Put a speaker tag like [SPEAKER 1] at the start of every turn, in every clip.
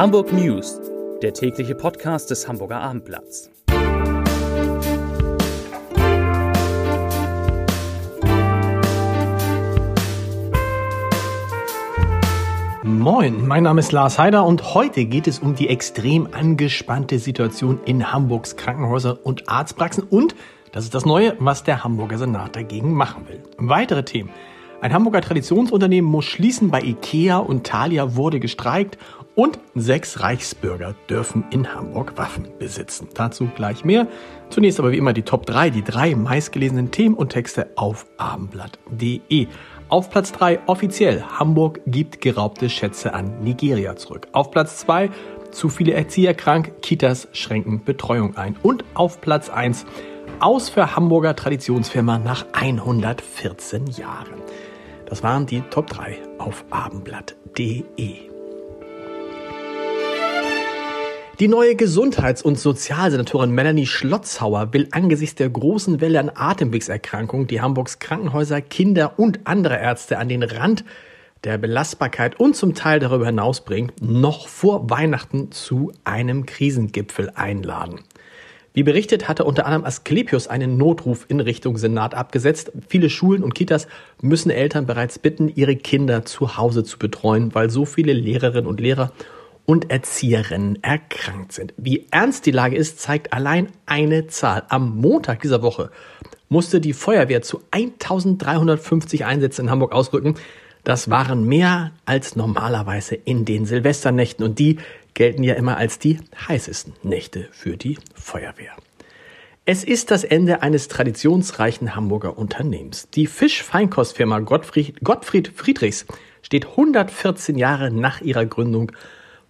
[SPEAKER 1] Hamburg News, der tägliche Podcast des Hamburger Abendblatts.
[SPEAKER 2] Moin, mein Name ist Lars Heider und heute geht es um die extrem angespannte Situation in Hamburgs Krankenhäusern und Arztpraxen und das ist das Neue, was der Hamburger Senat dagegen machen will. Weitere Themen. Ein Hamburger Traditionsunternehmen muss schließen, bei Ikea und Thalia wurde gestreikt und sechs Reichsbürger dürfen in Hamburg Waffen besitzen. Dazu gleich mehr. Zunächst aber wie immer die Top 3, die drei meistgelesenen Themen und Texte auf abendblatt.de. Auf Platz 3 offiziell, Hamburg gibt geraubte Schätze an Nigeria zurück. Auf Platz 2 zu viele Erzieher krank, Kitas schränken Betreuung ein. Und auf Platz 1 aus für Hamburger Traditionsfirma nach 114 Jahren. Das waren die Top 3 auf abendblatt.de. Die neue Gesundheits- und Sozialsenatorin Melanie Schlotzhauer will angesichts der großen Welle an Atemwegserkrankungen, die Hamburgs Krankenhäuser, Kinder und andere Ärzte an den Rand der Belastbarkeit und zum Teil darüber hinaus bringt, noch vor Weihnachten zu einem Krisengipfel einladen. Wie berichtet, hatte unter anderem Asklepios einen Notruf in Richtung Senat abgesetzt. Viele Schulen und Kitas müssen Eltern bereits bitten, ihre Kinder zu Hause zu betreuen, weil so viele Lehrerinnen und Lehrer und Erzieherinnen erkrankt sind. Wie ernst die Lage ist, zeigt allein eine Zahl. Am Montag dieser Woche musste die Feuerwehr zu 1350 Einsätzen in Hamburg ausrücken. Das waren mehr als normalerweise in den Silvesternächten und die gelten ja immer als die heißesten Nächte für die Feuerwehr. Es ist das Ende eines traditionsreichen Hamburger Unternehmens. Die Fischfeinkostfirma Gottfried, Gottfried Friedrichs steht 114 Jahre nach ihrer Gründung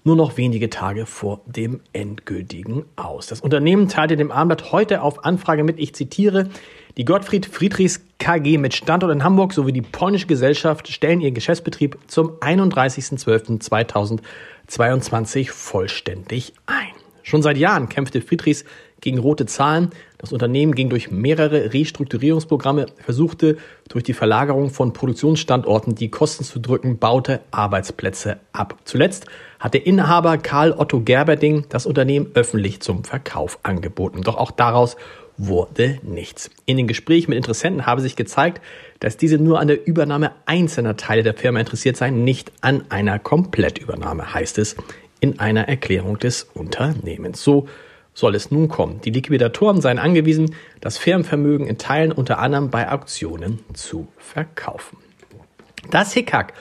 [SPEAKER 2] nur noch wenige Tage vor dem endgültigen Aus. Das Unternehmen teilte dem Abendblatt heute auf Anfrage mit, ich zitiere, die Gottfried Friedrichs KG mit Standort in Hamburg sowie die polnische Gesellschaft stellen ihren Geschäftsbetrieb zum 31.12.2022 vollständig ein. Schon seit Jahren kämpfte Friedrichs gegen rote Zahlen. Das Unternehmen ging durch mehrere Restrukturierungsprogramme, versuchte durch die Verlagerung von Produktionsstandorten die Kosten zu drücken, baute Arbeitsplätze ab. Zuletzt hat der Inhaber Karl Otto Gerberding das Unternehmen öffentlich zum Verkauf angeboten. Doch auch daraus wurde nichts. In den Gesprächen mit Interessenten habe sich gezeigt, dass diese nur an der Übernahme einzelner Teile der Firma interessiert seien, nicht an einer Komplettübernahme, heißt es in einer Erklärung des Unternehmens. So soll es nun kommen. Die Liquidatoren seien angewiesen, das Firmenvermögen in Teilen unter anderem bei Auktionen zu verkaufen. Das Hickhack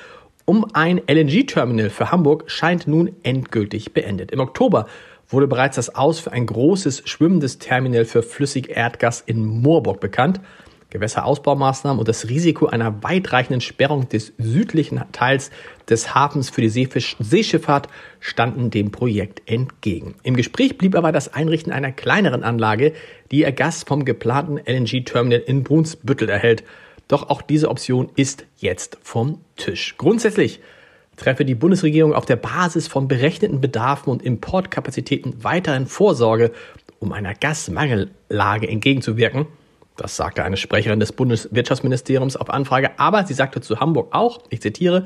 [SPEAKER 2] um ein LNG-Terminal für Hamburg scheint nun endgültig beendet. Im Oktober wurde bereits das Aus für ein großes schwimmendes Terminal für Flüssigerdgas in Moorburg bekannt. Gewässerausbaumaßnahmen und das Risiko einer weitreichenden Sperrung des südlichen Teils des Hafens für die Seefisch Seeschifffahrt standen dem Projekt entgegen. Im Gespräch blieb aber das Einrichten einer kleineren Anlage, die ihr Gas vom geplanten LNG-Terminal in Brunsbüttel erhält. Doch auch diese Option ist jetzt vom Tisch. Grundsätzlich treffe die Bundesregierung auf der Basis von berechneten Bedarfen und Importkapazitäten weiterhin Vorsorge, um einer Gasmangellage entgegenzuwirken. Das sagte eine Sprecherin des Bundeswirtschaftsministeriums auf Anfrage. Aber sie sagte zu Hamburg auch, ich zitiere,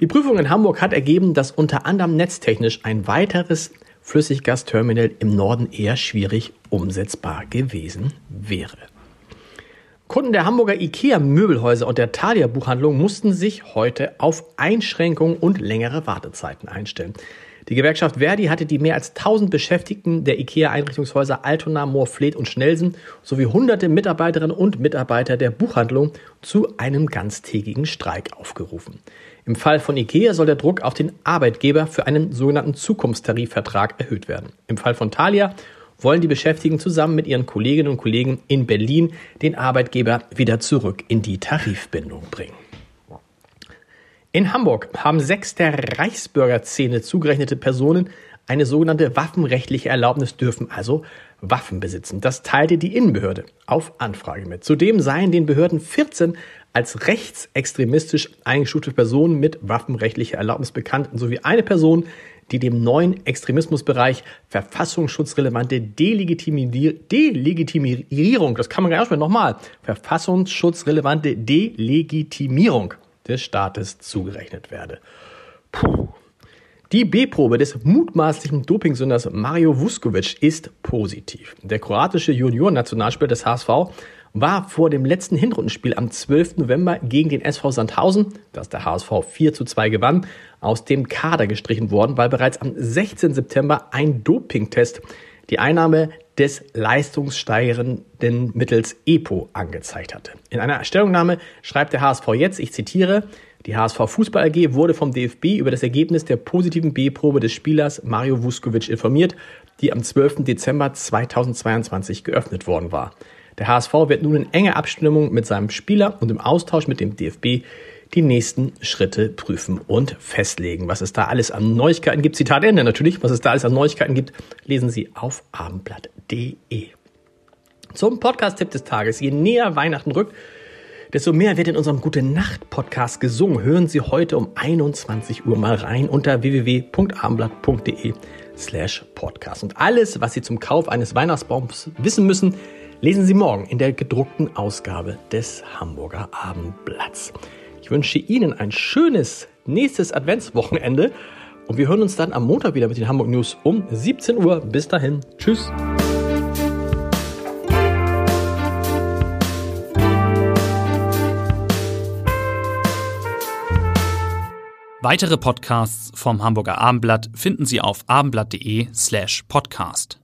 [SPEAKER 2] die Prüfung in Hamburg hat ergeben, dass unter anderem netztechnisch ein weiteres Flüssiggasterminal im Norden eher schwierig umsetzbar gewesen wäre. Kunden der Hamburger IKEA Möbelhäuser und der Thalia Buchhandlung mussten sich heute auf Einschränkungen und längere Wartezeiten einstellen. Die Gewerkschaft Verdi hatte die mehr als 1000 Beschäftigten der IKEA-Einrichtungshäuser Altona, Moorfleet und Schnelsen sowie hunderte Mitarbeiterinnen und Mitarbeiter der Buchhandlung zu einem ganztägigen Streik aufgerufen. Im Fall von IKEA soll der Druck auf den Arbeitgeber für einen sogenannten Zukunftstarifvertrag erhöht werden. Im Fall von Thalia wollen die Beschäftigten zusammen mit ihren Kolleginnen und Kollegen in Berlin den Arbeitgeber wieder zurück in die Tarifbindung bringen. In Hamburg haben sechs der Reichsbürgerszene zugerechnete Personen eine sogenannte waffenrechtliche Erlaubnis dürfen, also Waffen besitzen. Das teilte die Innenbehörde auf Anfrage mit. Zudem seien den Behörden 14 als rechtsextremistisch eingestufte Personen mit waffenrechtlicher Erlaubnis bekannt sowie eine Person, die dem neuen Extremismusbereich verfassungsschutzrelevante Delegitimierung, das kann man gar nicht mehr nochmal, verfassungsschutzrelevante Delegitimierung des Staates zugerechnet werde. Puh. Die B-Probe des mutmaßlichen Dopingsünders Mario Vuskovic ist positiv. Der kroatische Junior-Nationalspieler des HSV war vor dem letzten Hinrundenspiel am 12. November gegen den SV Sandhausen, das der HSV 4 zu 2 gewann, aus dem Kader gestrichen worden, weil bereits am 16. September ein Dopingtest die Einnahme des leistungssteigernden Mittels EPO angezeigt hatte. In einer Stellungnahme schreibt der HSV jetzt, ich zitiere, die HSV Fußball AG wurde vom DFB über das Ergebnis der positiven B-Probe des Spielers Mario Vuskovic informiert, die am 12. Dezember 2022 geöffnet worden war. Der HSV wird nun in enger Abstimmung mit seinem Spieler und im Austausch mit dem DFB die nächsten Schritte prüfen und festlegen. Was es da alles an Neuigkeiten gibt, Zitat Ende natürlich, was es da alles an Neuigkeiten gibt, lesen Sie auf abendblatt.de. Zum Podcast-Tipp des Tages. Je näher Weihnachten rückt, desto mehr wird in unserem Gute Nacht Podcast gesungen. Hören Sie heute um 21 Uhr mal rein unter www.abendblatt.de slash podcast. Und alles, was Sie zum Kauf eines Weihnachtsbaums wissen müssen, lesen Sie morgen in der gedruckten Ausgabe des Hamburger Abendblatts. Ich wünsche Ihnen ein schönes nächstes Adventswochenende und wir hören uns dann am Montag wieder mit den Hamburg News um 17 Uhr. Bis dahin. Tschüss.
[SPEAKER 1] Weitere Podcasts vom Hamburger Abendblatt finden Sie auf abendblatt.de slash podcast.